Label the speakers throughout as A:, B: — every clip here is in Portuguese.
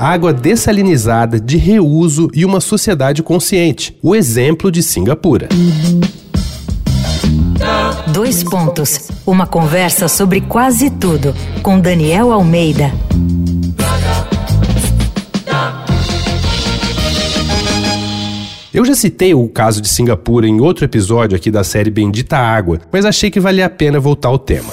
A: água dessalinizada, de reuso e uma sociedade consciente. O exemplo de Singapura.
B: Dois pontos. Uma conversa sobre quase tudo com Daniel Almeida.
A: Eu já citei o caso de Singapura em outro episódio aqui da série Bendita Água, mas achei que valia a pena voltar ao tema.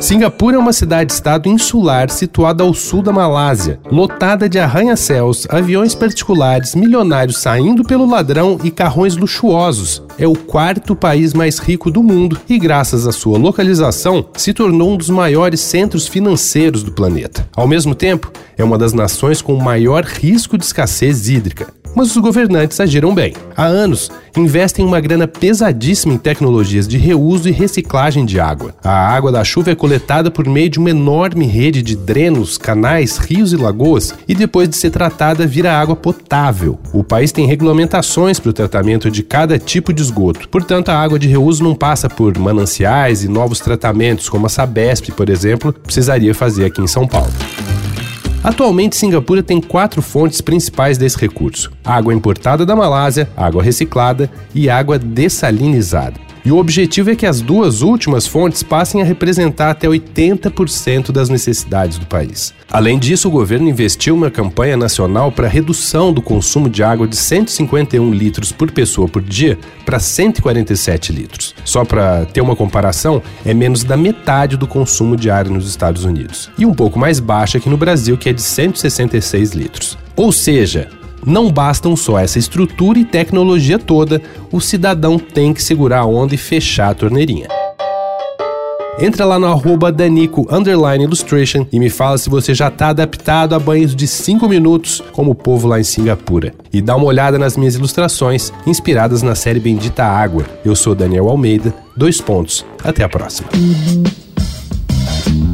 A: Singapura é uma cidade-estado insular situada ao sul da Malásia, lotada de arranha-céus, aviões particulares, milionários saindo pelo ladrão e carrões luxuosos. É o quarto país mais rico do mundo e, graças à sua localização, se tornou um dos maiores centros financeiros do planeta. Ao mesmo tempo, é uma das nações com maior risco de escassez hídrica mas os governantes agiram bem. Há anos, investem uma grana pesadíssima em tecnologias de reuso e reciclagem de água. A água da chuva é coletada por meio de uma enorme rede de drenos, canais, rios e lagoas e depois de ser tratada vira água potável. O país tem regulamentações para o tratamento de cada tipo de esgoto. Portanto, a água de reuso não passa por mananciais e novos tratamentos, como a Sabesp, por exemplo, precisaria fazer aqui em São Paulo. Atualmente, Singapura tem quatro fontes principais desse recurso: água importada da Malásia, água reciclada e água dessalinizada. E o objetivo é que as duas últimas fontes passem a representar até 80% das necessidades do país. Além disso, o governo investiu uma campanha nacional para redução do consumo de água de 151 litros por pessoa por dia para 147 litros. Só para ter uma comparação, é menos da metade do consumo diário nos Estados Unidos. E um pouco mais baixa aqui no Brasil, que é de 166 litros. Ou seja, não bastam só essa estrutura e tecnologia toda, o cidadão tem que segurar a onda e fechar a torneirinha. Entra lá no arroba Danico Illustration e me fala se você já está adaptado a banhos de 5 minutos como o povo lá em Singapura. E dá uma olhada nas minhas ilustrações inspiradas na série Bendita Água. Eu sou Daniel Almeida, dois pontos. Até a próxima.